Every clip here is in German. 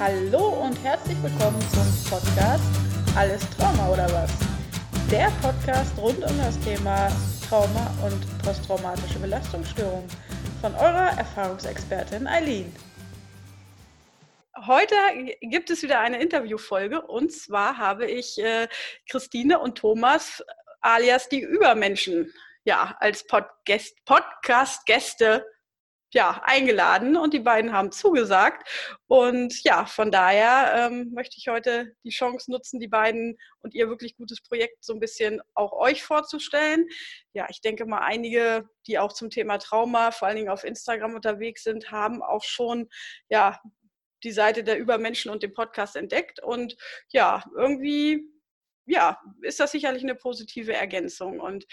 Hallo und herzlich willkommen zum Podcast Alles Trauma oder was? Der Podcast rund um das Thema Trauma und posttraumatische Belastungsstörung von eurer Erfahrungsexpertin Eileen. Heute gibt es wieder eine Interviewfolge und zwar habe ich äh, Christine und Thomas alias die Übermenschen ja als Podcast-Gäste ja, eingeladen und die beiden haben zugesagt. Und ja, von daher ähm, möchte ich heute die Chance nutzen, die beiden und ihr wirklich gutes Projekt so ein bisschen auch euch vorzustellen. Ja, ich denke mal, einige, die auch zum Thema Trauma, vor allen Dingen auf Instagram unterwegs sind, haben auch schon ja die Seite der Übermenschen und den Podcast entdeckt. Und ja, irgendwie ja, ist das sicherlich eine positive Ergänzung. Und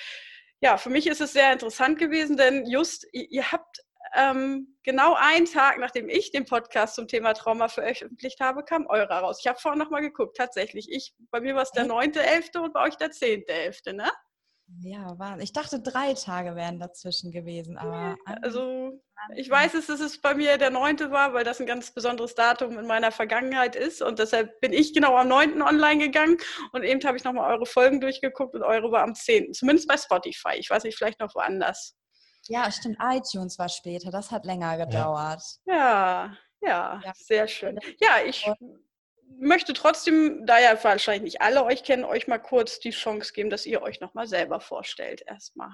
ja, für mich ist es sehr interessant gewesen, denn just, ihr habt ähm, genau einen Tag, nachdem ich den Podcast zum Thema Trauma veröffentlicht habe, kam eurer raus. Ich habe vorhin nochmal geguckt, tatsächlich. Ich, bei mir war es der 9.11. und bei euch der 10.11., ne? Ja, war, ich dachte, drei Tage wären dazwischen gewesen, aber. Also, ich weiß es, dass es bei mir der 9. war, weil das ein ganz besonderes Datum in meiner Vergangenheit ist und deshalb bin ich genau am 9. online gegangen und eben habe ich nochmal eure Folgen durchgeguckt und eure war am 10. Zumindest bei Spotify. Ich weiß nicht, vielleicht noch woanders. Ja, stimmt. iTunes war später. Das hat länger gedauert. Ja, ja, ja. sehr schön. Ja, ich möchte trotzdem, da ja wahrscheinlich nicht alle euch kennen, euch mal kurz die Chance geben, dass ihr euch nochmal selber vorstellt erstmal.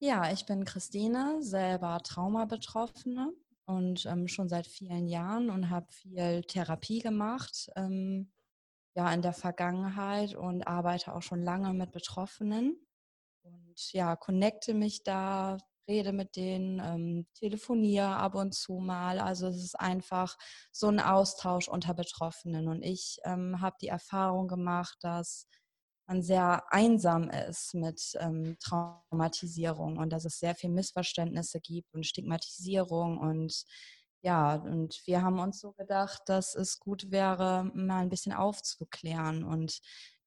Ja, ich bin Christine, selber Traumabetroffene und ähm, schon seit vielen Jahren und habe viel Therapie gemacht, ähm, ja, in der Vergangenheit und arbeite auch schon lange mit Betroffenen und ja, connecte mich da, rede mit denen, ähm, telefoniere ab und zu mal. Also es ist einfach so ein Austausch unter Betroffenen. Und ich ähm, habe die Erfahrung gemacht, dass man sehr einsam ist mit ähm, Traumatisierung und dass es sehr viel Missverständnisse gibt und Stigmatisierung und ja, und wir haben uns so gedacht, dass es gut wäre, mal ein bisschen aufzuklären und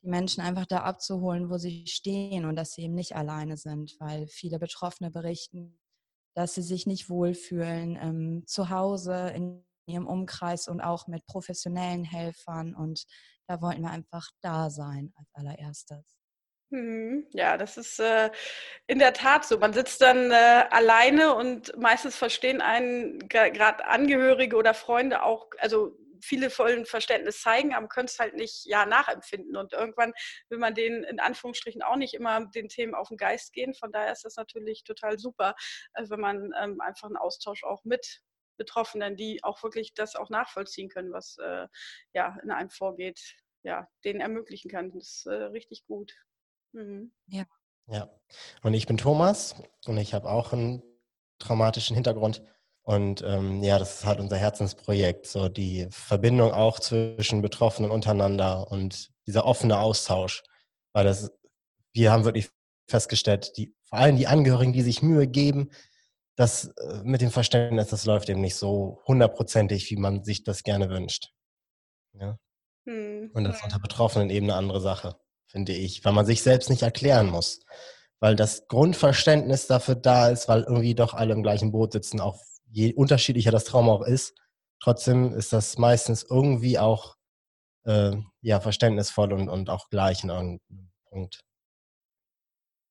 die Menschen einfach da abzuholen, wo sie stehen und dass sie eben nicht alleine sind, weil viele Betroffene berichten, dass sie sich nicht wohlfühlen ähm, zu Hause in ihrem Umkreis und auch mit professionellen Helfern. Und da wollten wir einfach da sein als allererstes. Mhm. Ja, das ist äh, in der Tat so. Man sitzt dann äh, alleine und meistens verstehen einen gerade Angehörige oder Freunde auch, also viele vollen Verständnis zeigen, aber können es halt nicht ja, nachempfinden. Und irgendwann will man denen in Anführungsstrichen auch nicht immer den Themen auf den Geist gehen. Von daher ist das natürlich total super, äh, wenn man ähm, einfach einen Austausch auch mit Betroffenen, die auch wirklich das auch nachvollziehen können, was äh, ja in einem vorgeht, ja, denen ermöglichen kann. Das ist äh, richtig gut. Mhm. Ja. Ja. Und ich bin Thomas und ich habe auch einen traumatischen Hintergrund. Und ähm, ja, das ist halt unser Herzensprojekt, so die Verbindung auch zwischen Betroffenen untereinander und dieser offene Austausch. Weil das, wir haben wirklich festgestellt, die, vor allem die Angehörigen, die sich Mühe geben, das äh, mit dem Verständnis, das läuft eben nicht so hundertprozentig, wie man sich das gerne wünscht. Ja? Hm. Und das ist unter Betroffenen eben eine andere Sache, finde ich, weil man sich selbst nicht erklären muss. Weil das Grundverständnis dafür da ist, weil irgendwie doch alle im gleichen Boot sitzen, auch je unterschiedlicher das Trauma auch ist, trotzdem ist das meistens irgendwie auch äh, ja, verständnisvoll und, und auch gleich in irgendeinem Punkt.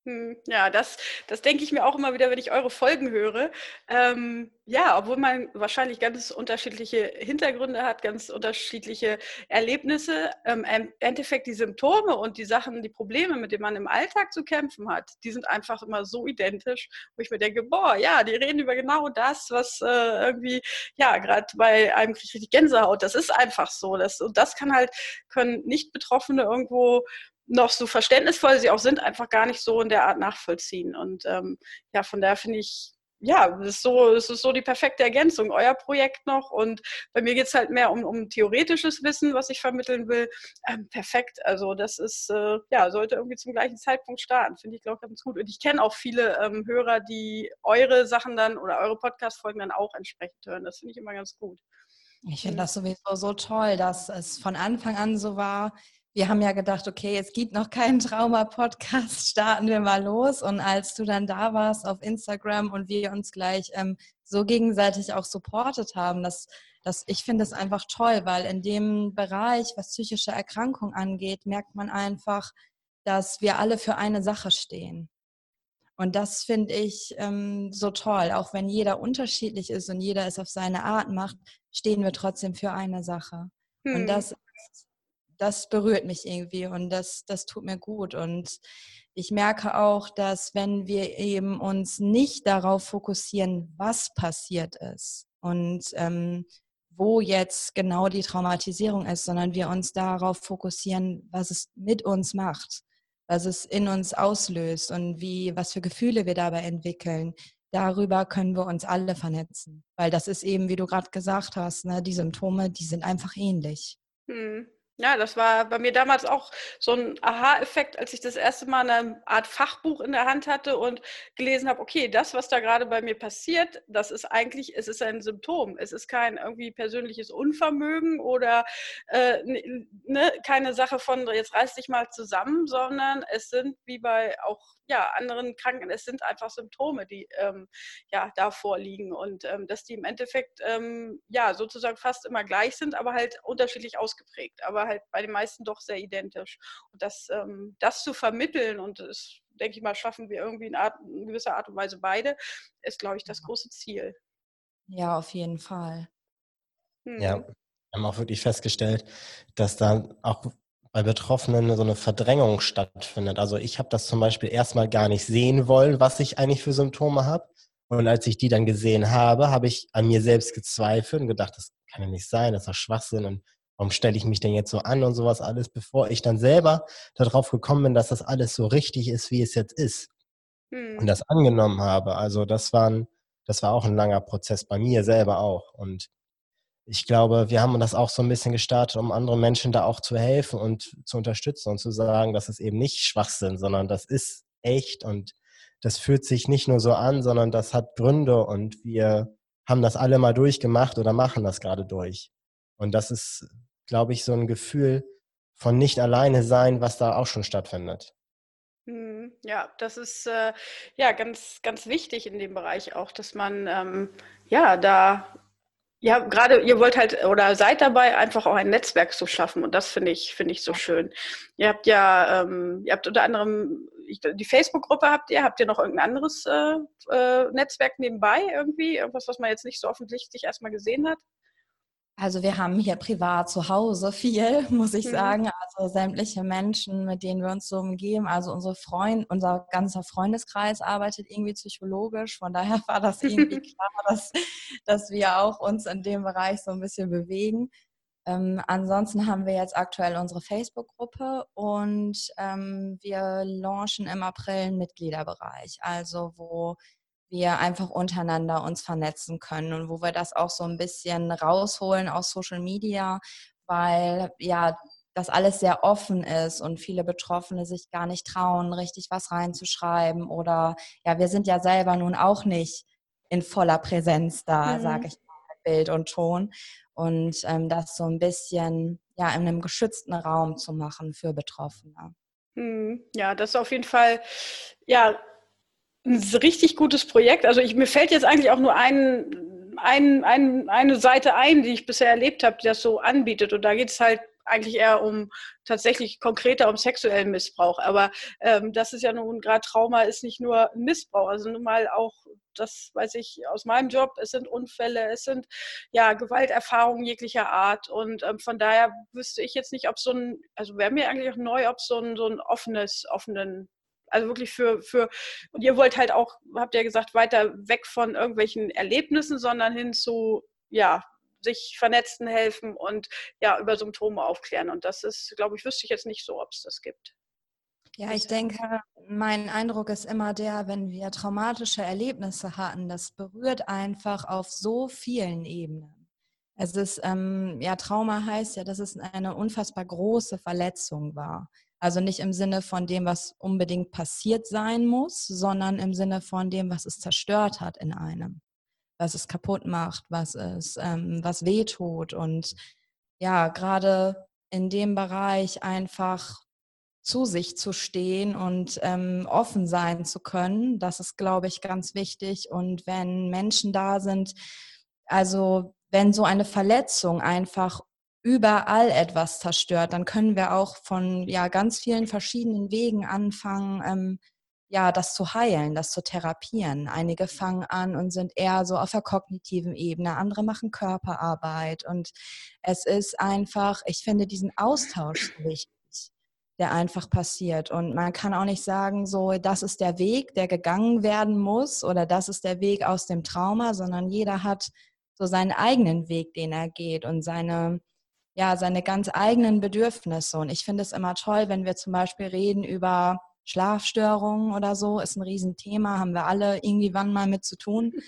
Hm, ja, das, das denke ich mir auch immer wieder, wenn ich eure Folgen höre. Ähm, ja, obwohl man wahrscheinlich ganz unterschiedliche Hintergründe hat, ganz unterschiedliche Erlebnisse, ähm, im Endeffekt die Symptome und die Sachen, die Probleme, mit denen man im Alltag zu kämpfen hat, die sind einfach immer so identisch, wo ich mir denke, boah, ja, die reden über genau das, was äh, irgendwie, ja, gerade bei einem kriege ich richtig Gänsehaut. Das ist einfach so. Das, und das kann halt, können Nicht-Betroffene irgendwo noch so verständnisvoll sie auch sind, einfach gar nicht so in der Art nachvollziehen. Und ähm, ja, von daher finde ich, ja, es ist, so, ist so die perfekte Ergänzung, euer Projekt noch. Und bei mir geht es halt mehr um, um theoretisches Wissen, was ich vermitteln will. Ähm, perfekt. Also das ist, äh, ja, sollte irgendwie zum gleichen Zeitpunkt starten. Finde ich, glaube ich, ganz gut. Und ich kenne auch viele ähm, Hörer, die eure Sachen dann oder eure Podcast-Folgen dann auch entsprechend hören. Das finde ich immer ganz gut. Ich finde das sowieso so toll, dass es von Anfang an so war, wir haben ja gedacht, okay, es gibt noch keinen Trauma-Podcast, starten wir mal los. Und als du dann da warst auf Instagram und wir uns gleich ähm, so gegenseitig auch supportet haben, das Das, ich finde es einfach toll, weil in dem Bereich, was psychische Erkrankung angeht, merkt man einfach, dass wir alle für eine Sache stehen. Und das finde ich ähm, so toll. Auch wenn jeder unterschiedlich ist und jeder es auf seine Art macht, stehen wir trotzdem für eine Sache. Hm. Und das, das berührt mich irgendwie und das, das tut mir gut. Und ich merke auch, dass wenn wir eben uns nicht darauf fokussieren, was passiert ist und ähm, wo jetzt genau die Traumatisierung ist, sondern wir uns darauf fokussieren, was es mit uns macht, was es in uns auslöst und wie, was für Gefühle wir dabei entwickeln. Darüber können wir uns alle vernetzen, weil das ist eben, wie du gerade gesagt hast, ne, die Symptome, die sind einfach ähnlich. Hm. Ja, das war bei mir damals auch so ein Aha-Effekt, als ich das erste Mal eine Art Fachbuch in der Hand hatte und gelesen habe, okay, das, was da gerade bei mir passiert, das ist eigentlich, es ist ein Symptom. Es ist kein irgendwie persönliches Unvermögen oder äh, ne, keine Sache von, jetzt reiß dich mal zusammen, sondern es sind wie bei auch ja, anderen Kranken, es sind einfach Symptome, die ähm, ja, da vorliegen und ähm, dass die im Endeffekt ähm, ja sozusagen fast immer gleich sind, aber halt unterschiedlich ausgeprägt, aber halt bei den meisten doch sehr identisch. Und das, ähm, das zu vermitteln und das, denke ich mal, schaffen wir irgendwie in, Art, in gewisser Art und Weise beide, ist, glaube ich, das große Ziel. Ja, auf jeden Fall. Hm. Ja, wir haben auch wirklich festgestellt, dass da auch bei Betroffenen so eine Verdrängung stattfindet. Also ich habe das zum Beispiel erstmal gar nicht sehen wollen, was ich eigentlich für Symptome habe. Und als ich die dann gesehen habe, habe ich an mir selbst gezweifelt und gedacht, das kann ja nicht sein, das ist doch Schwachsinn und warum stelle ich mich denn jetzt so an und sowas alles, bevor ich dann selber darauf gekommen bin, dass das alles so richtig ist, wie es jetzt ist. Hm. Und das angenommen habe. Also das war, ein, das war auch ein langer Prozess bei mir selber auch. Und ich glaube, wir haben das auch so ein bisschen gestartet, um anderen Menschen da auch zu helfen und zu unterstützen und zu sagen, dass es eben nicht Schwachsinn, sondern das ist echt und das fühlt sich nicht nur so an, sondern das hat Gründe und wir haben das alle mal durchgemacht oder machen das gerade durch. Und das ist, glaube ich, so ein Gefühl von nicht alleine sein, was da auch schon stattfindet. Hm, ja, das ist äh, ja ganz, ganz wichtig in dem Bereich auch, dass man ähm, ja da ja, gerade ihr wollt halt oder seid dabei, einfach auch ein Netzwerk zu schaffen und das finde ich finde ich so schön. Ihr habt ja, ähm, ihr habt unter anderem die Facebook-Gruppe habt ihr, habt ihr noch irgendein anderes äh, äh, Netzwerk nebenbei irgendwie, irgendwas, was man jetzt nicht so offensichtlich erstmal gesehen hat? Also wir haben hier privat zu Hause viel, muss ich mhm. sagen. Also sämtliche Menschen, mit denen wir uns so umgeben. Also unsere Freund, unser ganzer Freundeskreis arbeitet irgendwie psychologisch. Von daher war das irgendwie klar, dass, dass wir auch uns in dem Bereich so ein bisschen bewegen. Ähm, ansonsten haben wir jetzt aktuell unsere Facebook-Gruppe und ähm, wir launchen im April einen Mitgliederbereich, also wo wir einfach untereinander uns vernetzen können und wo wir das auch so ein bisschen rausholen aus Social Media, weil ja das alles sehr offen ist und viele Betroffene sich gar nicht trauen, richtig was reinzuschreiben oder ja, wir sind ja selber nun auch nicht in voller Präsenz da, mhm. sage ich mal, Bild und Ton und ähm, das so ein bisschen ja in einem geschützten Raum zu machen für Betroffene. Mhm. Ja, das ist auf jeden Fall ja ein richtig gutes Projekt. Also ich, mir fällt jetzt eigentlich auch nur ein, ein, ein, eine Seite ein, die ich bisher erlebt habe, die das so anbietet. Und da geht es halt eigentlich eher um tatsächlich konkreter um sexuellen Missbrauch. Aber ähm, das ist ja nun gerade Trauma ist nicht nur Missbrauch, also nun mal auch, das weiß ich aus meinem Job, es sind Unfälle, es sind ja Gewalterfahrungen jeglicher Art. Und ähm, von daher wüsste ich jetzt nicht, ob so ein, also wäre mir eigentlich auch neu, ob so ein, so ein offenes, offenen also wirklich für, für, und ihr wollt halt auch, habt ihr gesagt, weiter weg von irgendwelchen Erlebnissen, sondern hin zu, ja, sich vernetzen, helfen und ja, über Symptome aufklären. Und das ist, glaube ich, wüsste ich jetzt nicht so, ob es das gibt. Ja, ich denke, mein Eindruck ist immer der, wenn wir traumatische Erlebnisse hatten, das berührt einfach auf so vielen Ebenen. Es ist, ähm, ja, Trauma heißt ja, dass es eine unfassbar große Verletzung war. Also nicht im Sinne von dem, was unbedingt passiert sein muss, sondern im Sinne von dem, was es zerstört hat in einem, was es kaputt macht, was es, ähm, was wehtut und ja, gerade in dem Bereich einfach zu sich zu stehen und ähm, offen sein zu können, das ist, glaube ich, ganz wichtig. Und wenn Menschen da sind, also wenn so eine Verletzung einfach überall etwas zerstört, dann können wir auch von ja ganz vielen verschiedenen Wegen anfangen, ähm, ja, das zu heilen, das zu therapieren. Einige fangen an und sind eher so auf der kognitiven Ebene, andere machen Körperarbeit und es ist einfach, ich finde diesen Austausch wichtig der einfach passiert. Und man kann auch nicht sagen, so, das ist der Weg, der gegangen werden muss oder das ist der Weg aus dem Trauma, sondern jeder hat so seinen eigenen Weg, den er geht und seine, ja, seine ganz eigenen Bedürfnisse. Und ich finde es immer toll, wenn wir zum Beispiel reden über Schlafstörungen oder so, ist ein Riesenthema, haben wir alle irgendwie wann mal mit zu tun.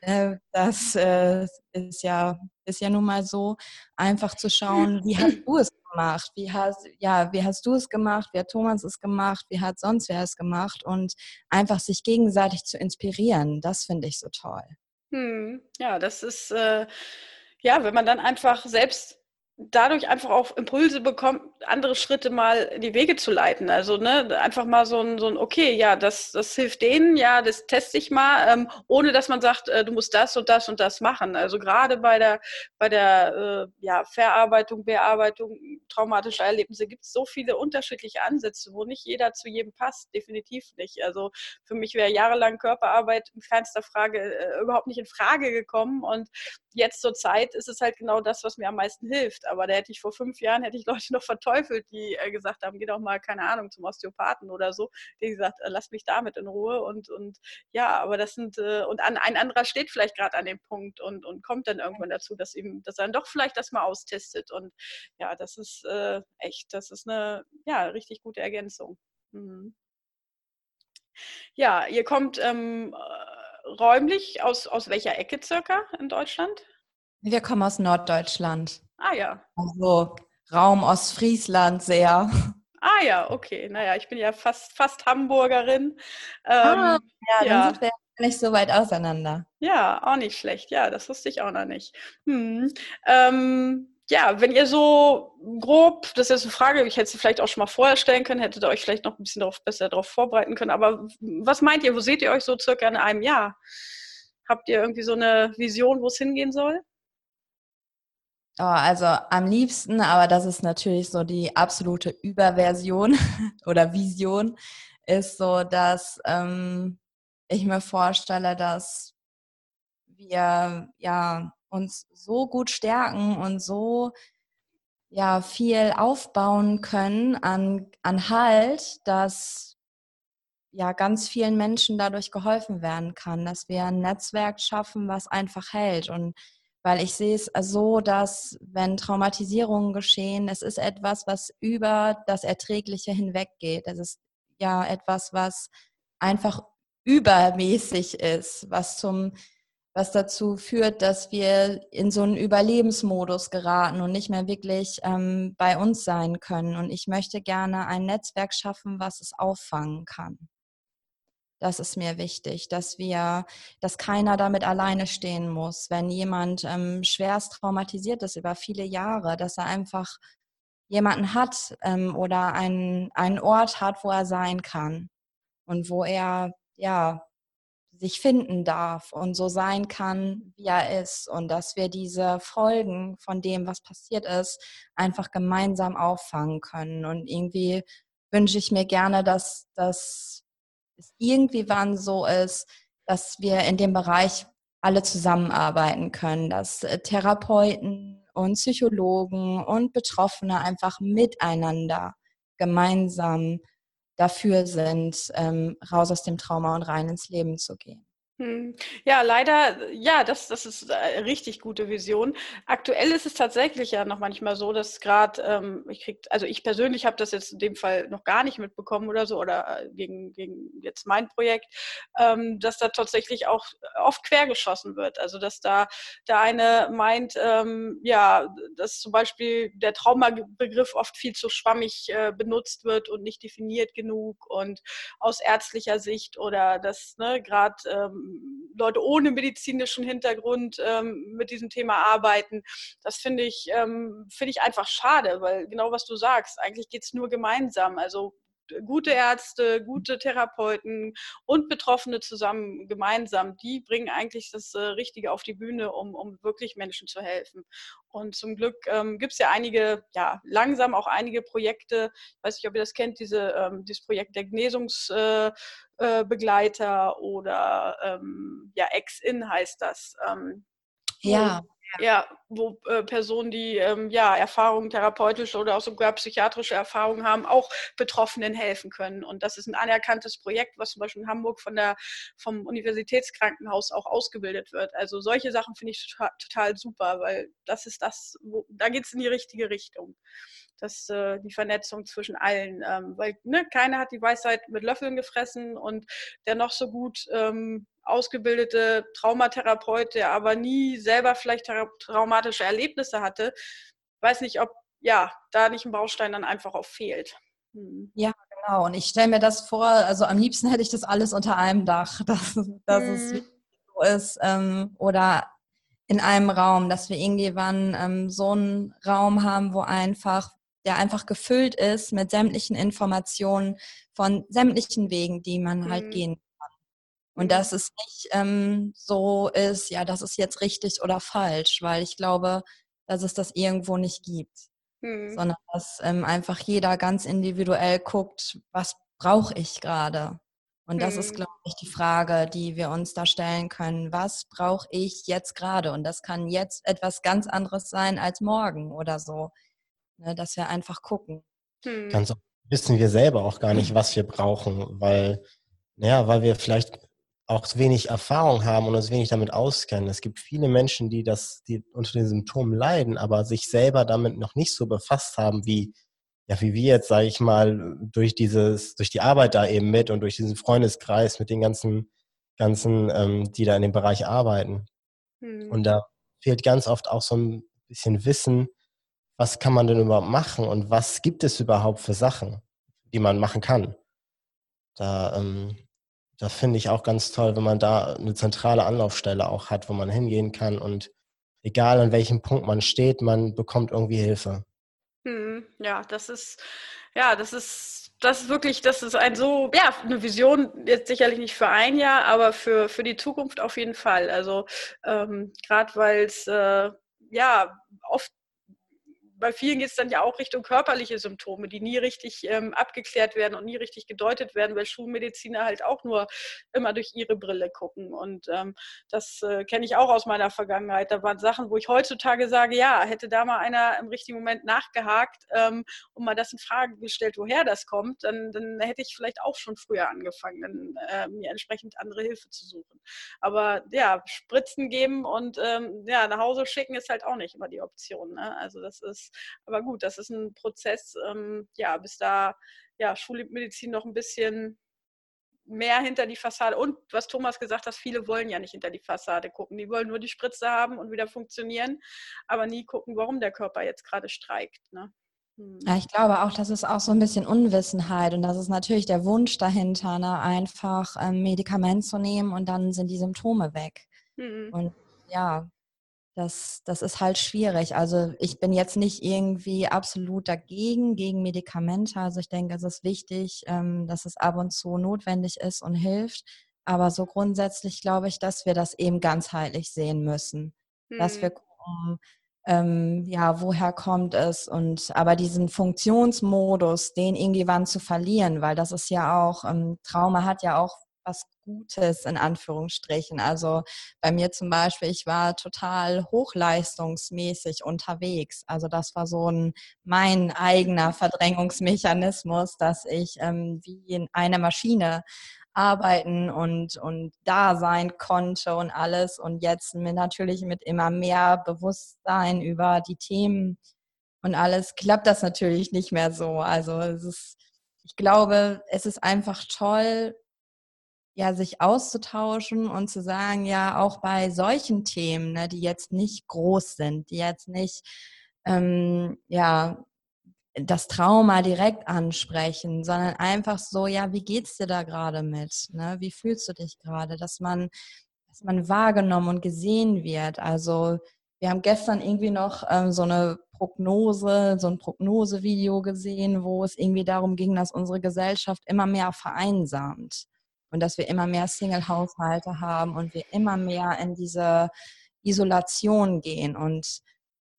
Äh, das äh, ist ja, ist ja nun mal so, einfach zu schauen, wie hast du es gemacht? Wie hast, ja, wie hast du es gemacht? Wie hat Thomas es gemacht? Wie hat sonst wer es gemacht? Und einfach sich gegenseitig zu inspirieren, das finde ich so toll. Hm, ja, das ist, äh, ja, wenn man dann einfach selbst dadurch einfach auch Impulse bekommt, andere Schritte mal in die Wege zu leiten. Also ne, einfach mal so ein, so ein okay, ja, das, das hilft denen, ja, das teste ich mal, ähm, ohne dass man sagt, äh, du musst das und das und das machen. Also gerade bei der, bei der äh, ja, Verarbeitung, Bearbeitung traumatischer Erlebnisse gibt es so viele unterschiedliche Ansätze, wo nicht jeder zu jedem passt, definitiv nicht. Also für mich wäre jahrelang Körperarbeit in keinster Frage äh, überhaupt nicht in Frage gekommen und jetzt zur Zeit ist es halt genau das, was mir am meisten hilft aber da hätte ich vor fünf Jahren, hätte ich Leute noch verteufelt, die äh, gesagt haben, geh doch mal, keine Ahnung, zum Osteopathen oder so, die gesagt, äh, lass mich damit in Ruhe und, und ja, aber das sind, äh, und an, ein anderer steht vielleicht gerade an dem Punkt und, und kommt dann irgendwann dazu, dass ihm, dass er dann doch vielleicht das mal austestet und ja, das ist äh, echt, das ist eine, ja, richtig gute Ergänzung. Mhm. Ja, ihr kommt ähm, äh, räumlich aus, aus welcher Ecke circa in Deutschland? Wir kommen aus Norddeutschland. Ah ja. Also Raum Ostfriesland sehr. Ah ja, okay. Naja, ich bin ja fast, fast Hamburgerin. Ah, ähm, ja, ja, dann sind wir nicht so weit auseinander. Ja, auch nicht schlecht. Ja, das wusste ich auch noch nicht. Hm. Ähm, ja, wenn ihr so grob, das ist jetzt eine Frage, ich hätte sie vielleicht auch schon mal vorher stellen können, hättet ihr euch vielleicht noch ein bisschen darauf, besser darauf vorbereiten können. Aber was meint ihr, wo seht ihr euch so circa in einem Jahr? Habt ihr irgendwie so eine Vision, wo es hingehen soll? Oh, also am liebsten, aber das ist natürlich so die absolute Überversion oder Vision, ist so, dass ähm, ich mir vorstelle, dass wir ja uns so gut stärken und so ja viel aufbauen können an, an Halt, dass ja ganz vielen Menschen dadurch geholfen werden kann, dass wir ein Netzwerk schaffen, was einfach hält. Und weil ich sehe es so, dass wenn Traumatisierungen geschehen, es ist etwas, was über das Erträgliche hinweggeht. Es ist ja etwas, was einfach übermäßig ist, was zum was dazu führt, dass wir in so einen Überlebensmodus geraten und nicht mehr wirklich ähm, bei uns sein können. Und ich möchte gerne ein Netzwerk schaffen, was es auffangen kann. Das ist mir wichtig, dass wir, dass keiner damit alleine stehen muss. Wenn jemand ähm, schwerst traumatisiert ist über viele Jahre, dass er einfach jemanden hat ähm, oder einen, einen Ort hat, wo er sein kann und wo er ja sich finden darf und so sein kann, wie er ist und dass wir diese Folgen von dem, was passiert ist, einfach gemeinsam auffangen können. Und irgendwie wünsche ich mir gerne, dass, dass es irgendwie wann so ist, dass wir in dem Bereich alle zusammenarbeiten können, dass äh, Therapeuten und Psychologen und Betroffene einfach miteinander gemeinsam dafür sind, ähm, raus aus dem Trauma und rein ins Leben zu gehen. Hm. Ja, leider, ja, das, das ist eine richtig gute Vision. Aktuell ist es tatsächlich ja noch manchmal so, dass gerade, ähm, ich krieg, also ich persönlich habe das jetzt in dem Fall noch gar nicht mitbekommen oder so, oder äh, gegen, gegen jetzt mein Projekt, ähm, dass da tatsächlich auch oft quergeschossen wird. Also dass da der eine meint, ähm, ja, dass zum Beispiel der Traumabegriff oft viel zu schwammig äh, benutzt wird und nicht definiert genug und aus ärztlicher Sicht oder dass ne, gerade ähm, Leute ohne medizinischen Hintergrund ähm, mit diesem Thema arbeiten. Das finde ich, ähm, finde ich einfach schade, weil genau was du sagst, eigentlich geht es nur gemeinsam. Also gute Ärzte, gute Therapeuten und Betroffene zusammen, gemeinsam, die bringen eigentlich das äh, Richtige auf die Bühne, um, um wirklich Menschen zu helfen. Und zum Glück ähm, gibt es ja einige, ja, langsam auch einige Projekte, ich weiß nicht, ob ihr das kennt, diese, ähm, dieses Projekt der Genesungsbegleiter äh, äh, oder ähm, ja, Ex-In heißt das. Ähm, ja. Ja, wo äh, Personen, die ähm, ja Erfahrungen, therapeutische oder auch sogar psychiatrische Erfahrungen haben, auch Betroffenen helfen können. Und das ist ein anerkanntes Projekt, was zum Beispiel in Hamburg von der, vom Universitätskrankenhaus auch ausgebildet wird. Also solche Sachen finde ich total, total, super, weil das ist das, wo, da geht es in die richtige Richtung. Das, äh, die Vernetzung zwischen allen. Ähm, weil ne, keiner hat die Weisheit mit Löffeln gefressen und der noch so gut ähm, ausgebildete Traumatherapeut, der aber nie selber vielleicht traumatische Erlebnisse hatte, weiß nicht, ob ja, da nicht ein Baustein dann einfach auch fehlt. Hm. Ja, genau. Und ich stelle mir das vor, also am liebsten hätte ich das alles unter einem Dach, dass, dass hm. es so ist. Ähm, oder in einem Raum, dass wir irgendwann ähm, so einen Raum haben, wo einfach, der einfach gefüllt ist mit sämtlichen Informationen von sämtlichen Wegen, die man halt hm. halt gehen und mhm. dass es nicht ähm, so ist, ja, das ist jetzt richtig oder falsch, weil ich glaube, dass es das irgendwo nicht gibt, mhm. sondern dass ähm, einfach jeder ganz individuell guckt, was brauche ich gerade. Und das mhm. ist, glaube ich, die Frage, die wir uns da stellen können. Was brauche ich jetzt gerade? Und das kann jetzt etwas ganz anderes sein als morgen oder so. Ne, dass wir einfach gucken. Ganz oft wissen wir selber auch gar nicht, was wir brauchen, weil, naja, weil wir vielleicht auch wenig Erfahrung haben und uns wenig damit auskennen. Es gibt viele Menschen, die das, die unter den Symptomen leiden, aber sich selber damit noch nicht so befasst haben, wie, ja, wie wir jetzt, sage ich mal, durch dieses, durch die Arbeit da eben mit und durch diesen Freundeskreis mit den ganzen, ganzen, ähm, die da in dem Bereich arbeiten. Mhm. Und da fehlt ganz oft auch so ein bisschen Wissen, was kann man denn überhaupt machen und was gibt es überhaupt für Sachen, die man machen kann. Da, ähm, das finde ich auch ganz toll, wenn man da eine zentrale Anlaufstelle auch hat, wo man hingehen kann und egal an welchem Punkt man steht, man bekommt irgendwie Hilfe. Hm, ja, das ist, ja, das ist, das ist wirklich, das ist ein so, ja, eine Vision, jetzt sicherlich nicht für ein Jahr, aber für, für die Zukunft auf jeden Fall. Also ähm, gerade weil es äh, ja oft bei vielen geht es dann ja auch Richtung körperliche Symptome, die nie richtig ähm, abgeklärt werden und nie richtig gedeutet werden, weil Schulmediziner halt auch nur immer durch ihre Brille gucken. Und ähm, das äh, kenne ich auch aus meiner Vergangenheit. Da waren Sachen, wo ich heutzutage sage, ja, hätte da mal einer im richtigen Moment nachgehakt ähm, und mal das in Frage gestellt, woher das kommt, dann, dann hätte ich vielleicht auch schon früher angefangen, dann, äh, mir entsprechend andere Hilfe zu suchen. Aber ja, Spritzen geben und ähm, ja, nach Hause schicken ist halt auch nicht immer die Option. Ne? Also das ist aber gut, das ist ein Prozess, ähm, ja, bis da ja, Schulmedizin noch ein bisschen mehr hinter die Fassade. Und was Thomas gesagt hat, viele wollen ja nicht hinter die Fassade gucken. Die wollen nur die Spritze haben und wieder funktionieren, aber nie gucken, warum der Körper jetzt gerade streikt. Ne? Hm. Ja, ich glaube auch, das ist auch so ein bisschen Unwissenheit und das ist natürlich der Wunsch dahinter, ne? einfach ein ähm, Medikament zu nehmen und dann sind die Symptome weg. Mhm. Und ja, das, das ist halt schwierig. Also ich bin jetzt nicht irgendwie absolut dagegen, gegen Medikamente. Also ich denke, es ist wichtig, ähm, dass es ab und zu notwendig ist und hilft. Aber so grundsätzlich glaube ich, dass wir das eben ganzheitlich sehen müssen. Hm. Dass wir hm. gucken, ähm, ja, woher kommt es? Und aber diesen Funktionsmodus, den irgendwann zu verlieren, weil das ist ja auch, ähm, Trauma hat ja auch was Gutes in Anführungsstrichen. Also bei mir zum Beispiel, ich war total hochleistungsmäßig unterwegs. Also das war so ein mein eigener Verdrängungsmechanismus, dass ich ähm, wie in einer Maschine arbeiten und, und da sein konnte und alles. Und jetzt mit, natürlich mit immer mehr Bewusstsein über die Themen und alles klappt das natürlich nicht mehr so. Also es ist, ich glaube, es ist einfach toll, ja, sich auszutauschen und zu sagen, ja, auch bei solchen Themen, ne, die jetzt nicht groß sind, die jetzt nicht, ähm, ja, das Trauma direkt ansprechen, sondern einfach so, ja, wie geht's dir da gerade mit? Ne? Wie fühlst du dich gerade? Dass man, dass man wahrgenommen und gesehen wird. Also wir haben gestern irgendwie noch ähm, so eine Prognose, so ein Prognosevideo gesehen, wo es irgendwie darum ging, dass unsere Gesellschaft immer mehr vereinsamt und dass wir immer mehr Single-Haushalte haben und wir immer mehr in diese Isolation gehen. Und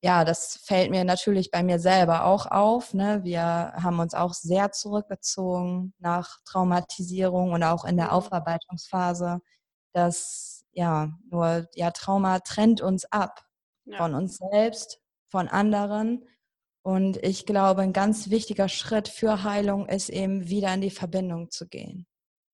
ja, das fällt mir natürlich bei mir selber auch auf. Ne? Wir haben uns auch sehr zurückgezogen nach Traumatisierung und auch in der mhm. Aufarbeitungsphase. Das ja nur ja Trauma trennt uns ab ja. von uns selbst, von anderen. Und ich glaube, ein ganz wichtiger Schritt für Heilung ist eben wieder in die Verbindung zu gehen.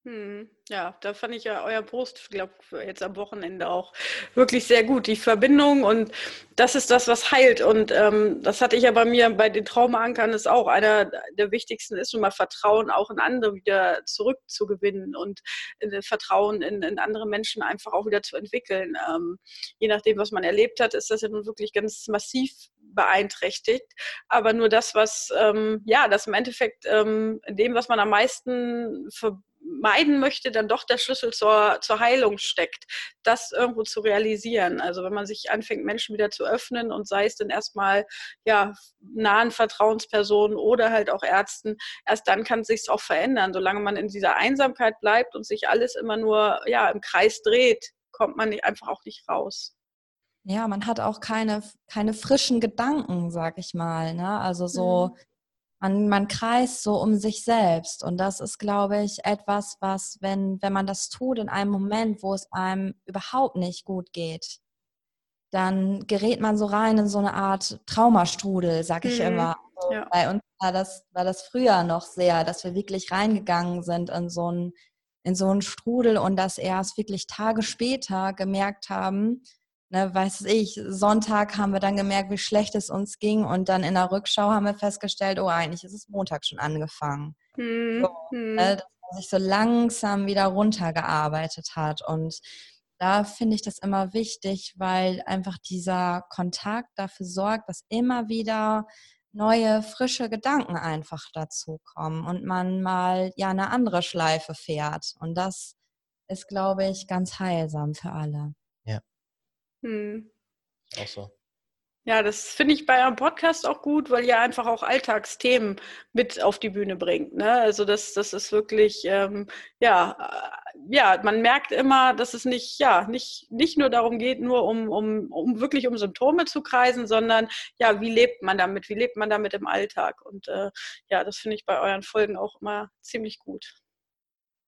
Hm, ja, da fand ich ja euer Post, glaube, jetzt am Wochenende auch wirklich sehr gut. Die Verbindung und das ist das, was heilt. Und ähm, das hatte ich ja bei mir bei den Traumaankern, ist auch einer der wichtigsten, ist nun mal Vertrauen auch in andere wieder zurückzugewinnen und äh, Vertrauen in, in, andere Menschen einfach auch wieder zu entwickeln. Ähm, je nachdem, was man erlebt hat, ist das ja nun wirklich ganz massiv beeinträchtigt. Aber nur das, was, ähm, ja, das im Endeffekt ähm, dem, was man am meisten ver meiden möchte, dann doch der Schlüssel zur, zur Heilung steckt, das irgendwo zu realisieren. Also wenn man sich anfängt, Menschen wieder zu öffnen und sei es dann erstmal ja, nahen Vertrauenspersonen oder halt auch Ärzten, erst dann kann es sich auch verändern. Solange man in dieser Einsamkeit bleibt und sich alles immer nur ja, im Kreis dreht, kommt man nicht, einfach auch nicht raus. Ja, man hat auch keine, keine frischen Gedanken, sag ich mal. Ne? Also so, mhm man, man kreist so um sich selbst. Und das ist, glaube ich, etwas, was, wenn, wenn man das tut in einem Moment, wo es einem überhaupt nicht gut geht, dann gerät man so rein in so eine Art Traumastrudel, sag ich mhm. immer. Also ja. Bei uns war das, war das früher noch sehr, dass wir wirklich reingegangen sind in so einen, in so einen Strudel und dass erst wirklich Tage später gemerkt haben, ne, weiß ich, Sonntag haben wir dann gemerkt, wie schlecht es uns ging und dann in der Rückschau haben wir festgestellt, oh, eigentlich ist es Montag schon angefangen. Mhm. So, ne, dass man sich so langsam wieder runtergearbeitet hat und da finde ich das immer wichtig, weil einfach dieser Kontakt dafür sorgt, dass immer wieder neue, frische Gedanken einfach dazu kommen und man mal ja eine andere Schleife fährt. Und das ist, glaube ich, ganz heilsam für alle. Hm. Auch so. Ja, das finde ich bei einem Podcast auch gut, weil ihr einfach auch Alltagsthemen mit auf die Bühne bringt. Ne? Also das, das ist wirklich, ähm, ja, äh, ja, man merkt immer, dass es nicht, ja, nicht, nicht nur darum geht, nur um, um, um wirklich um Symptome zu kreisen, sondern ja, wie lebt man damit, wie lebt man damit im Alltag? Und äh, ja, das finde ich bei euren Folgen auch immer ziemlich gut.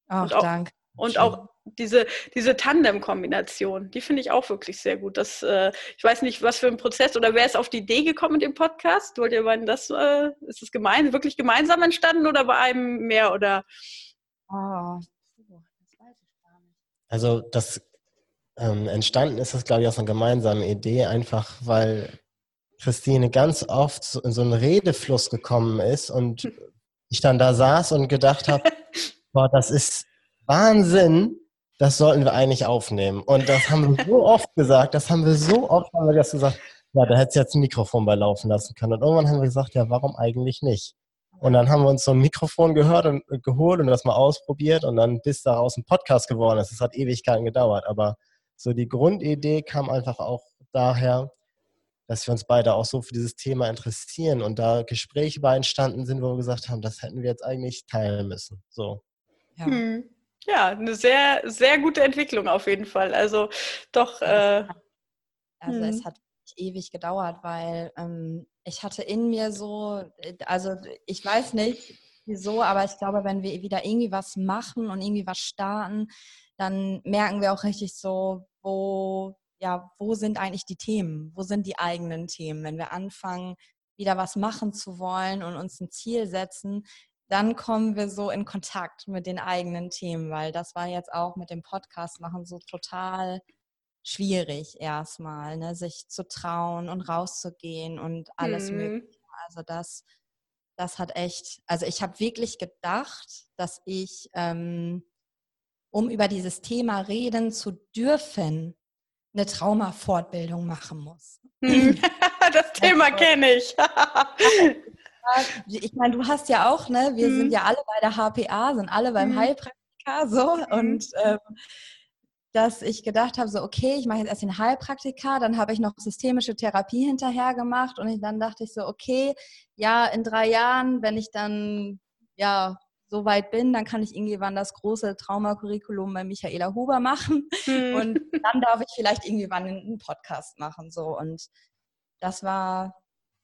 Ach, auch, danke. Und Schön. auch diese, diese Tandem-Kombination, die finde ich auch wirklich sehr gut. Das, äh, ich weiß nicht, was für ein Prozess oder wer ist auf die Idee gekommen mit dem Podcast? Wollt ihr meinen, das äh, ist es gemein, wirklich gemeinsam entstanden oder bei einem mehr oder? Oh, das weiß ich gar nicht. Also das ähm, entstanden ist das, glaube ich, aus einer gemeinsamen Idee, einfach weil Christine ganz oft so in so einen Redefluss gekommen ist und hm. ich dann da saß und gedacht habe, boah, das ist Wahnsinn, das sollten wir eigentlich aufnehmen. Und das haben wir so oft gesagt, das haben wir so oft haben wir das gesagt, ja, da hätte es jetzt ein Mikrofon bei laufen lassen können. Und irgendwann haben wir gesagt, ja, warum eigentlich nicht? Und dann haben wir uns so ein Mikrofon gehört und äh, geholt und das mal ausprobiert und dann bis daraus ein Podcast geworden ist. Es hat Ewigkeiten gedauert, aber so die Grundidee kam einfach auch daher, dass wir uns beide auch so für dieses Thema interessieren und da Gespräche bei entstanden sind, wo wir gesagt haben, das hätten wir jetzt eigentlich teilen müssen. So. Ja. Hm. Ja, eine sehr, sehr gute Entwicklung auf jeden Fall. Also doch. Äh, also es hm. hat ewig gedauert, weil ähm, ich hatte in mir so, äh, also ich weiß nicht wieso, aber ich glaube, wenn wir wieder irgendwie was machen und irgendwie was starten, dann merken wir auch richtig so, wo, ja, wo sind eigentlich die Themen? Wo sind die eigenen Themen? Wenn wir anfangen, wieder was machen zu wollen und uns ein Ziel setzen, dann kommen wir so in Kontakt mit den eigenen Themen, weil das war jetzt auch mit dem Podcast machen so total schwierig erstmal, ne, sich zu trauen und rauszugehen und alles mhm. mögliche. Also das, das hat echt, also ich habe wirklich gedacht, dass ich, ähm, um über dieses Thema reden zu dürfen, eine Traumafortbildung machen muss. Mhm. das Thema kenne ich. ich meine, du hast ja auch, ne? Wir mhm. sind ja alle bei der HPA, sind alle beim mhm. Heilpraktiker so. Mhm. Und ähm, dass ich gedacht habe, so okay, ich mache jetzt erst den Heilpraktiker, dann habe ich noch systemische Therapie hinterher gemacht und ich, dann dachte ich so, okay, ja, in drei Jahren, wenn ich dann ja so weit bin, dann kann ich irgendwann das große Traumacurriculum bei Michaela Huber machen hm. und dann darf ich vielleicht irgendwann einen Podcast machen so und das war,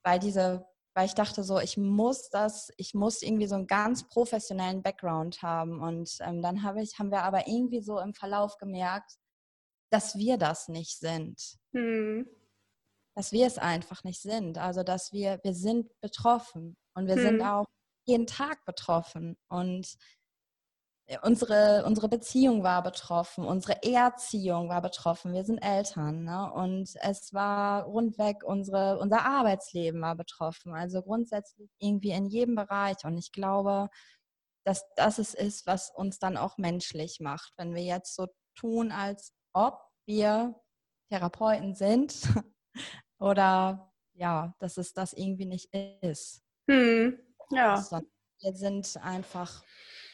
weil diese weil ich dachte so, ich muss das, ich muss irgendwie so einen ganz professionellen Background haben. Und ähm, dann habe ich, haben wir aber irgendwie so im Verlauf gemerkt, dass wir das nicht sind. Hm. Dass wir es einfach nicht sind. Also dass wir, wir sind betroffen und wir hm. sind auch jeden Tag betroffen. Und unsere, unsere Beziehung war betroffen, unsere Erziehung war betroffen, wir sind Eltern. Ne? Und es war rundweg, unsere, unser Arbeitsleben war betroffen. Also grundsätzlich irgendwie in jedem Bereich. Und ich glaube, dass das es ist, was uns dann auch menschlich macht. Wenn wir jetzt so tun, als ob wir Therapeuten sind oder ja, dass es das irgendwie nicht ist. Hm, ja. Wir sind einfach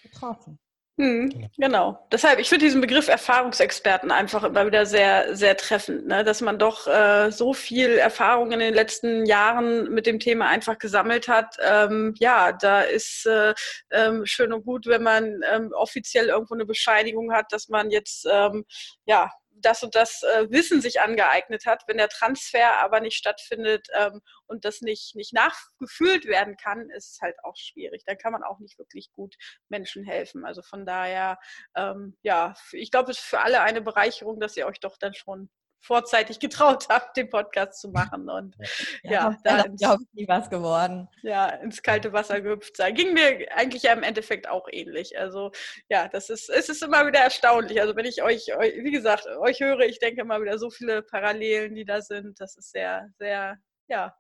betroffen. Hm, genau. Deshalb, ich finde diesen Begriff Erfahrungsexperten einfach immer wieder sehr, sehr treffend, ne? dass man doch äh, so viel Erfahrung in den letzten Jahren mit dem Thema einfach gesammelt hat. Ähm, ja, da ist äh, ähm, schön und gut, wenn man ähm, offiziell irgendwo eine Bescheinigung hat, dass man jetzt ähm, ja das und das äh, Wissen sich angeeignet hat. Wenn der Transfer aber nicht stattfindet ähm, und das nicht, nicht nachgefühlt werden kann, ist es halt auch schwierig. Dann kann man auch nicht wirklich gut Menschen helfen. Also von daher, ähm, ja, ich glaube, es ist für alle eine Bereicherung, dass ihr euch doch dann schon vorzeitig getraut habt, den Podcast zu machen. Und ja, ja da ist glaube ich nie was geworden. Ja, ins kalte Wasser gehüpft sein. Ging mir eigentlich ja im Endeffekt auch ähnlich. Also ja, das ist, es ist immer wieder erstaunlich. Also wenn ich euch, wie gesagt, euch höre, ich denke immer wieder so viele Parallelen, die da sind. Das ist sehr, sehr, ja,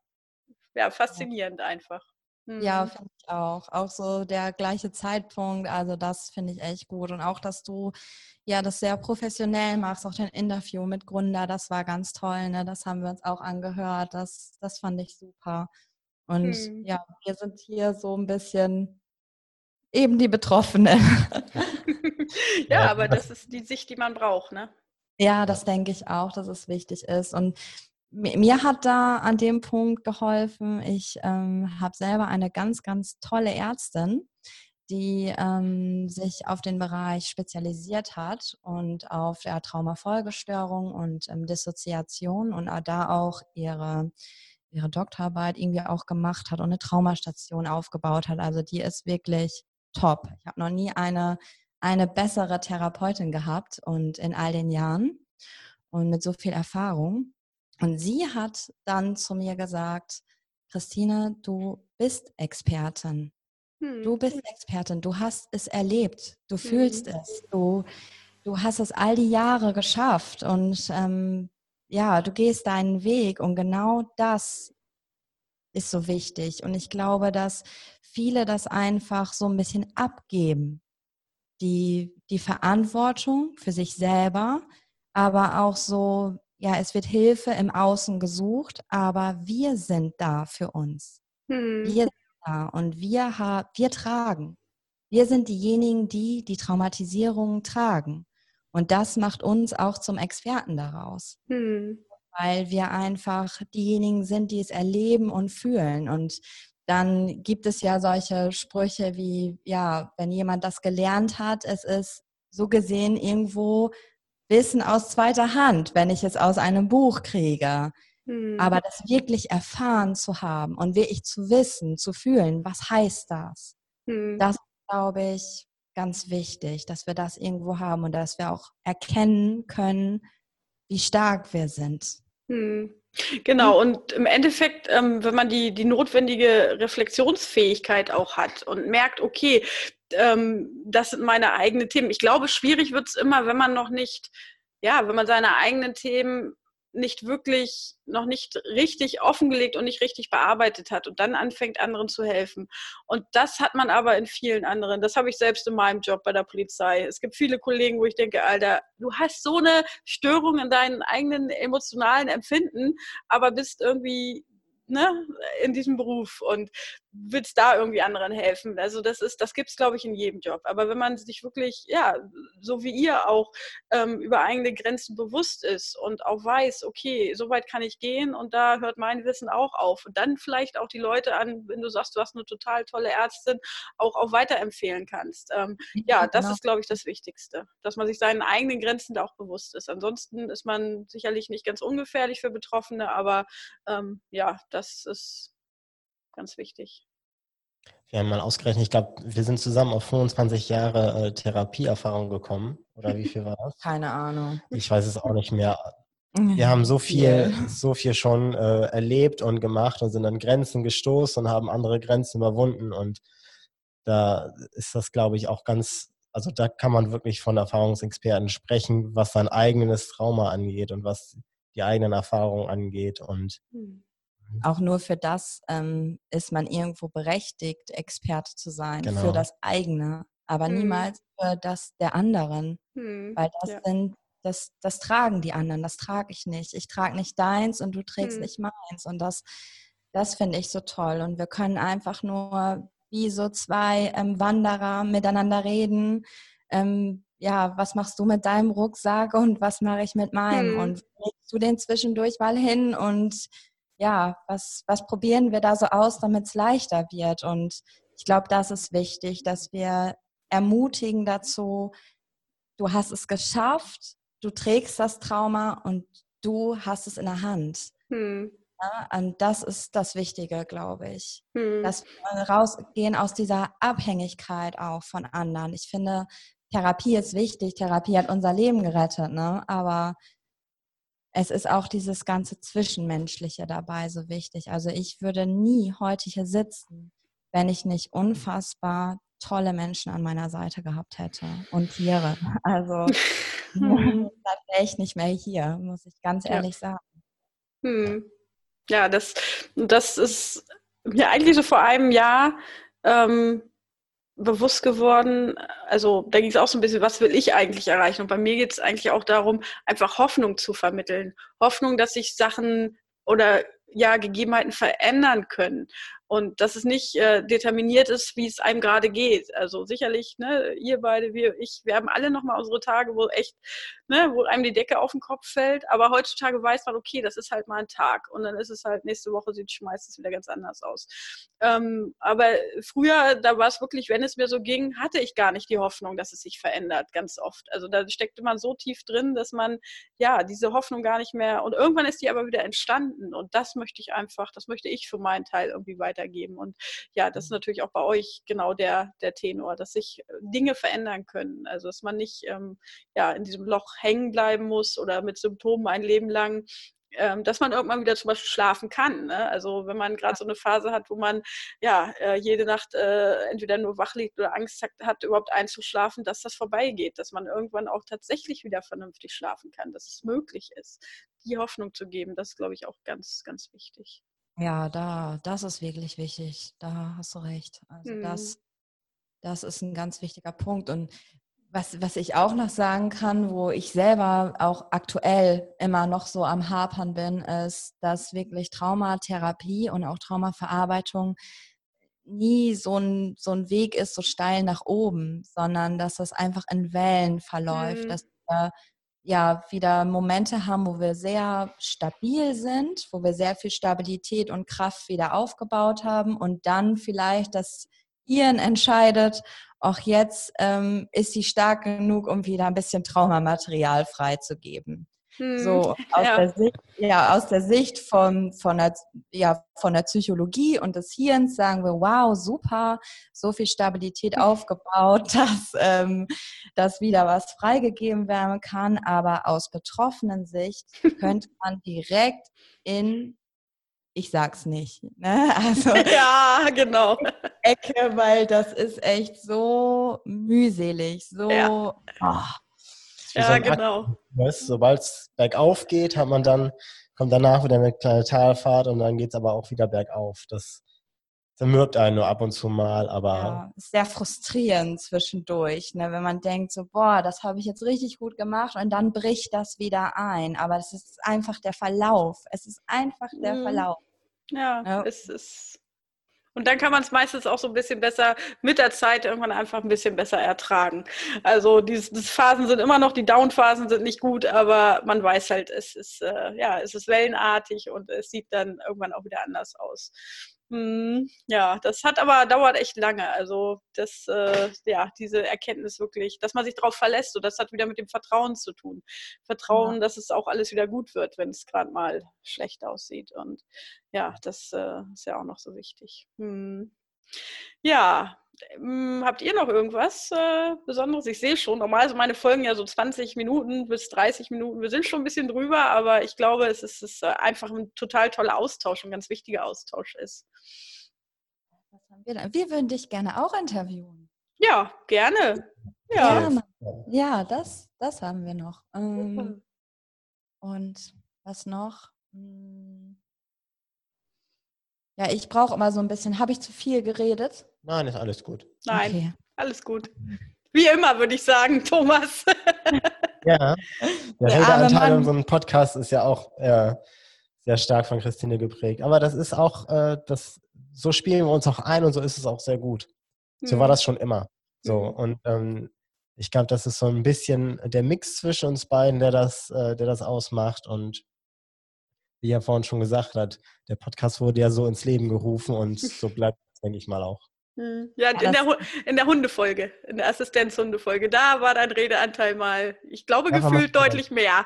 ja faszinierend einfach. Ja, mhm. finde ich auch. Auch so der gleiche Zeitpunkt. Also das finde ich echt gut. Und auch, dass du ja das sehr professionell machst, auch dein Interview mit Gründer, das war ganz toll. Ne? Das haben wir uns auch angehört. Das, das fand ich super. Und hm. ja, wir sind hier so ein bisschen eben die Betroffenen. ja, aber das ist die Sicht, die man braucht, ne? Ja, das denke ich auch, dass es wichtig ist. Und mir hat da an dem Punkt geholfen, ich ähm, habe selber eine ganz, ganz tolle Ärztin, die ähm, sich auf den Bereich spezialisiert hat und auf der Traumafolgestörung und ähm, Dissoziation und da auch ihre, ihre Doktorarbeit irgendwie auch gemacht hat und eine Traumastation aufgebaut hat. Also die ist wirklich top. Ich habe noch nie eine, eine bessere Therapeutin gehabt und in all den Jahren und mit so viel Erfahrung. Und sie hat dann zu mir gesagt, Christine, du bist Expertin. Hm. Du bist Expertin, du hast es erlebt, du hm. fühlst es, du, du hast es all die Jahre geschafft und ähm, ja, du gehst deinen Weg und genau das ist so wichtig. Und ich glaube, dass viele das einfach so ein bisschen abgeben, die, die Verantwortung für sich selber, aber auch so ja, es wird Hilfe im Außen gesucht, aber wir sind da für uns. Hm. Wir sind da und wir, wir tragen. Wir sind diejenigen, die die Traumatisierung tragen. Und das macht uns auch zum Experten daraus. Hm. Weil wir einfach diejenigen sind, die es erleben und fühlen. Und dann gibt es ja solche Sprüche wie, ja, wenn jemand das gelernt hat, es ist so gesehen irgendwo Wissen aus zweiter Hand, wenn ich es aus einem Buch kriege. Hm. Aber das wirklich erfahren zu haben und wirklich zu wissen, zu fühlen, was heißt das? Hm. Das glaube ich ganz wichtig, dass wir das irgendwo haben und dass wir auch erkennen können, wie stark wir sind. Hm. Genau, hm. und im Endeffekt, ähm, wenn man die, die notwendige Reflexionsfähigkeit auch hat und merkt, okay, ähm, das sind meine eigenen Themen. Ich glaube, schwierig wird es immer, wenn man noch nicht, ja, wenn man seine eigenen Themen nicht wirklich, noch nicht richtig offengelegt und nicht richtig bearbeitet hat und dann anfängt, anderen zu helfen. Und das hat man aber in vielen anderen. Das habe ich selbst in meinem Job bei der Polizei. Es gibt viele Kollegen, wo ich denke, Alter, du hast so eine Störung in deinen eigenen emotionalen Empfinden, aber bist irgendwie ne, in diesem Beruf und willst da irgendwie anderen helfen. Also das ist, das gibt es, glaube ich, in jedem Job. Aber wenn man sich wirklich, ja, so wie ihr auch ähm, über eigene Grenzen bewusst ist und auch weiß, okay, so weit kann ich gehen und da hört mein Wissen auch auf. Und dann vielleicht auch die Leute an, wenn du sagst, du hast eine total tolle Ärztin, auch, auch weiterempfehlen kannst. Ähm, ja, das genau. ist, glaube ich, das Wichtigste, dass man sich seinen eigenen Grenzen da auch bewusst ist. Ansonsten ist man sicherlich nicht ganz ungefährlich für Betroffene, aber ähm, ja, das ist ganz wichtig. Wir haben mal ausgerechnet, ich glaube, wir sind zusammen auf 25 Jahre äh, Therapieerfahrung gekommen. Oder wie viel war das? Keine Ahnung. Ich weiß es auch nicht mehr. Wir haben so viel, so viel schon äh, erlebt und gemacht und sind an Grenzen gestoßen und haben andere Grenzen überwunden. Und da ist das, glaube ich, auch ganz, also da kann man wirklich von Erfahrungsexperten sprechen, was sein eigenes Trauma angeht und was die eigenen Erfahrungen angeht. Und hm. Mhm. Auch nur für das ähm, ist man irgendwo berechtigt, Experte zu sein, genau. für das eigene, aber hm. niemals für das der anderen. Hm. Weil das ja. sind, das, das tragen die anderen, das trage ich nicht. Ich trage nicht deins und du trägst hm. nicht meins. Und das, das finde ich so toll. Und wir können einfach nur wie so zwei ähm, Wanderer miteinander reden. Ähm, ja, was machst du mit deinem Rucksack und was mache ich mit meinem? Hm. Und legst du den zwischendurch mal hin und ja, was, was probieren wir da so aus, damit es leichter wird? Und ich glaube, das ist wichtig, dass wir ermutigen dazu, du hast es geschafft, du trägst das Trauma und du hast es in der Hand. Hm. Ja, und das ist das Wichtige, glaube ich. Hm. Dass wir rausgehen aus dieser Abhängigkeit auch von anderen. Ich finde, Therapie ist wichtig. Therapie hat unser Leben gerettet, ne? Aber es ist auch dieses ganze Zwischenmenschliche dabei so wichtig. Also ich würde nie heute hier sitzen, wenn ich nicht unfassbar tolle Menschen an meiner Seite gehabt hätte und Tiere. Also dann wäre ich nicht mehr hier, muss ich ganz ehrlich ja. sagen. Hm. Ja, das, das ist mir eigentlich so vor einem Jahr ähm, bewusst geworden, also da ging es auch so ein bisschen, was will ich eigentlich erreichen? Und bei mir geht es eigentlich auch darum, einfach Hoffnung zu vermitteln. Hoffnung, dass sich Sachen oder ja, Gegebenheiten verändern können und dass es nicht äh, determiniert ist, wie es einem gerade geht. Also sicherlich, ne, ihr beide, wir, ich, wir haben alle nochmal unsere Tage, wo echt, ne, wo einem die Decke auf den Kopf fällt. Aber heutzutage weiß man, okay, das ist halt mal ein Tag und dann ist es halt nächste Woche sieht es meistens wieder ganz anders aus. Ähm, aber früher, da war es wirklich, wenn es mir so ging, hatte ich gar nicht die Hoffnung, dass es sich verändert, ganz oft. Also da steckte man so tief drin, dass man ja diese Hoffnung gar nicht mehr und irgendwann ist die aber wieder entstanden und das möchte ich einfach, das möchte ich für meinen Teil irgendwie weiter weitergeben. Und ja, das ist natürlich auch bei euch genau der, der Tenor, dass sich äh, Dinge verändern können. Also dass man nicht ähm, ja, in diesem Loch hängen bleiben muss oder mit Symptomen ein Leben lang ähm, dass man irgendwann wieder zum Beispiel schlafen kann. Ne? Also wenn man gerade so eine Phase hat, wo man ja äh, jede Nacht äh, entweder nur wach liegt oder Angst hat, hat, überhaupt einzuschlafen, dass das vorbeigeht, dass man irgendwann auch tatsächlich wieder vernünftig schlafen kann, dass es möglich ist, die Hoffnung zu geben, das ist, glaube ich, auch ganz, ganz wichtig. Ja, da, das ist wirklich wichtig. Da hast du recht. Also mhm. das, das ist ein ganz wichtiger Punkt. Und was, was ich auch noch sagen kann, wo ich selber auch aktuell immer noch so am Hapern bin, ist, dass wirklich Traumatherapie und auch Traumaverarbeitung nie so ein, so ein Weg ist, so steil nach oben, sondern dass das einfach in Wellen verläuft, mhm. dass wir ja wieder Momente haben, wo wir sehr stabil sind, wo wir sehr viel Stabilität und Kraft wieder aufgebaut haben und dann vielleicht das Hirn entscheidet, auch jetzt ähm, ist sie stark genug, um wieder ein bisschen Traumamaterial freizugeben. Hm, so aus, ja. der Sicht, ja, aus der Sicht von, von, der, ja, von der Psychologie und des Hirns sagen wir, wow, super, so viel Stabilität aufgebaut, dass, ähm, dass wieder was freigegeben werden kann. Aber aus betroffenen Sicht könnte man direkt in ich sag's nicht. Ne? Also ja, genau. Ecke, weil das ist echt so mühselig, so. Ja. Oh ja, so genau. Sobald es bergauf geht, hat man dann, kommt danach wieder eine kleine Talfahrt und dann geht es aber auch wieder bergauf. Das zermürbt einen nur ab und zu mal, aber. Ja, ist sehr frustrierend zwischendurch, ne? wenn man denkt, so, boah, das habe ich jetzt richtig gut gemacht und dann bricht das wieder ein. Aber es ist einfach der Verlauf. Es ist einfach der mhm. Verlauf. Ja, ja. es ist und dann kann man es meistens auch so ein bisschen besser mit der Zeit irgendwann einfach ein bisschen besser ertragen. Also die, Phasen sind immer noch, die Down-Phasen sind nicht gut, aber man weiß halt, es ist, äh, ja, es ist wellenartig und es sieht dann irgendwann auch wieder anders aus. Hm, ja, das hat aber dauert echt lange. Also das, äh, ja, diese Erkenntnis wirklich, dass man sich darauf verlässt und das hat wieder mit dem Vertrauen zu tun. Vertrauen, ja. dass es auch alles wieder gut wird, wenn es gerade mal schlecht aussieht. Und ja, das äh, ist ja auch noch so wichtig. Hm. Ja, ähm, habt ihr noch irgendwas äh, Besonderes? Ich sehe schon, normal sind meine Folgen ja so 20 Minuten bis 30 Minuten. Wir sind schon ein bisschen drüber, aber ich glaube, es ist, es ist einfach ein total toller Austausch, ein ganz wichtiger Austausch ist. Wir, wir, würden dich gerne auch interviewen. Ja, gerne. Ja, gerne. ja das, das haben wir noch. Ähm, und was noch? Hm. Ja, ich brauche immer so ein bisschen. Habe ich zu viel geredet? Nein, ist alles gut. Nein, okay. alles gut. Wie immer, würde ich sagen, Thomas. ja, der Redeanteil in unserem Podcast ist ja auch äh, sehr stark von Christine geprägt. Aber das ist auch, äh, das, so spielen wir uns auch ein und so ist es auch sehr gut. So mhm. war das schon immer. So, mhm. und ähm, ich glaube, das ist so ein bisschen der Mix zwischen uns beiden, der das, äh, der das ausmacht. Und wie er vorhin schon gesagt hat, der Podcast wurde ja so ins Leben gerufen und so bleibt es, denke ich mal, auch. Hm. Ja, in der, in der Hundefolge, in der Assistenzhundefolge, da war dein Redeanteil mal, ich glaube, ja, gefühlt deutlich mehr.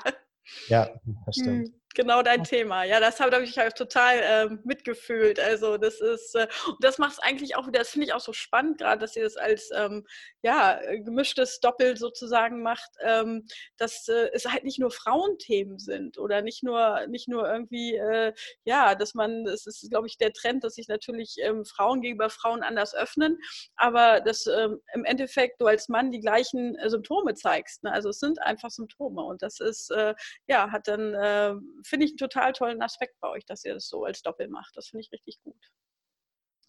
Ja, das stimmt. Genau dein Thema. Ja, das habe ich halt total äh, mitgefühlt. Also das ist, äh, und das macht es eigentlich auch wieder, das finde ich auch so spannend, gerade, dass ihr das als ähm, ja, gemischtes Doppel sozusagen macht, ähm, dass äh, es halt nicht nur Frauenthemen sind oder nicht nur, nicht nur irgendwie, äh, ja, dass man, es ist, glaube ich, der Trend, dass sich natürlich ähm, Frauen gegenüber Frauen anders öffnen, aber dass ähm, im Endeffekt du als Mann die gleichen äh, Symptome zeigst. Ne? Also es sind einfach Symptome und das ist, äh, ja, hat dann finde ich einen total tollen Aspekt bei euch, dass ihr das so als Doppel macht. Das finde ich richtig gut.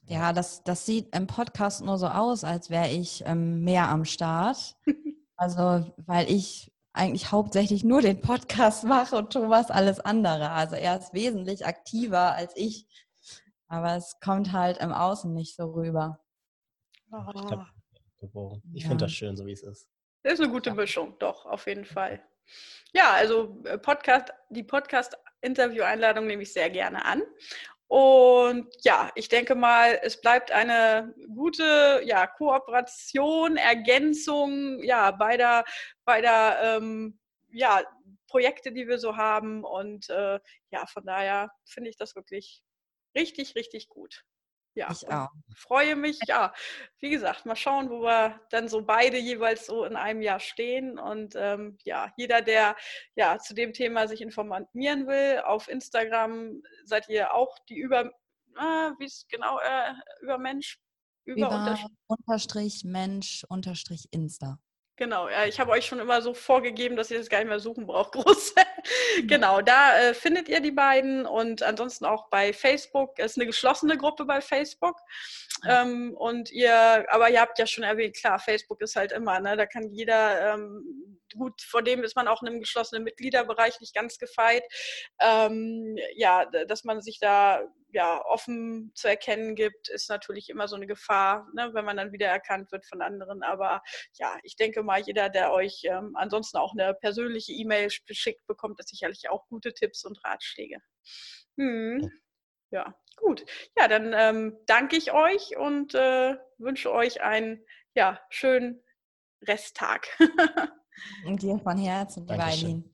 Ja, das, das sieht im Podcast nur so aus, als wäre ich ähm, mehr am Start. also, weil ich eigentlich hauptsächlich nur den Podcast mache und Thomas alles andere. Also er ist wesentlich aktiver als ich. Aber es kommt halt im Außen nicht so rüber. Oh. Ich, ja. finde das schön, so wie es ist. Das ist eine gute Mischung, doch, auf jeden Fall. Ja, also äh, Podcast, die Podcast-Interview-Einladung nehme ich sehr gerne an. Und ja, ich denke mal, es bleibt eine gute ja, Kooperation, Ergänzung ja, beider, beider ähm, ja, Projekte, die wir so haben. Und äh, ja, von daher finde ich das wirklich richtig, richtig gut. Ja, ich auch. freue mich. Ja, wie gesagt, mal schauen, wo wir dann so beide jeweils so in einem Jahr stehen. Und ähm, ja, jeder, der ja zu dem Thema sich informieren will, auf Instagram seid ihr auch die über, äh, wie ist genau, äh, über Mensch, über, über unterstrich Mensch unterstrich Insta. Genau, ja, ich habe euch schon immer so vorgegeben, dass ihr das gar nicht mehr suchen braucht, groß. genau, da äh, findet ihr die beiden und ansonsten auch bei Facebook. Es ist eine geschlossene Gruppe bei Facebook. Ähm, und ihr, aber ihr habt ja schon erwähnt, klar, Facebook ist halt immer, ne, da kann jeder, ähm, gut, vor dem ist man auch in einem geschlossenen Mitgliederbereich nicht ganz gefeit. Ähm, ja, dass man sich da ja, offen zu erkennen gibt, ist natürlich immer so eine Gefahr, ne, wenn man dann wieder erkannt wird von anderen. Aber ja, ich denke mal, jeder, der euch ähm, ansonsten auch eine persönliche E-Mail geschickt bekommt, ist sicherlich auch gute Tipps und Ratschläge. Hm. Ja, gut. Ja, dann ähm, danke ich euch und äh, wünsche euch einen ja, schönen Resttag. und dir von Herzen, lieber Eileen.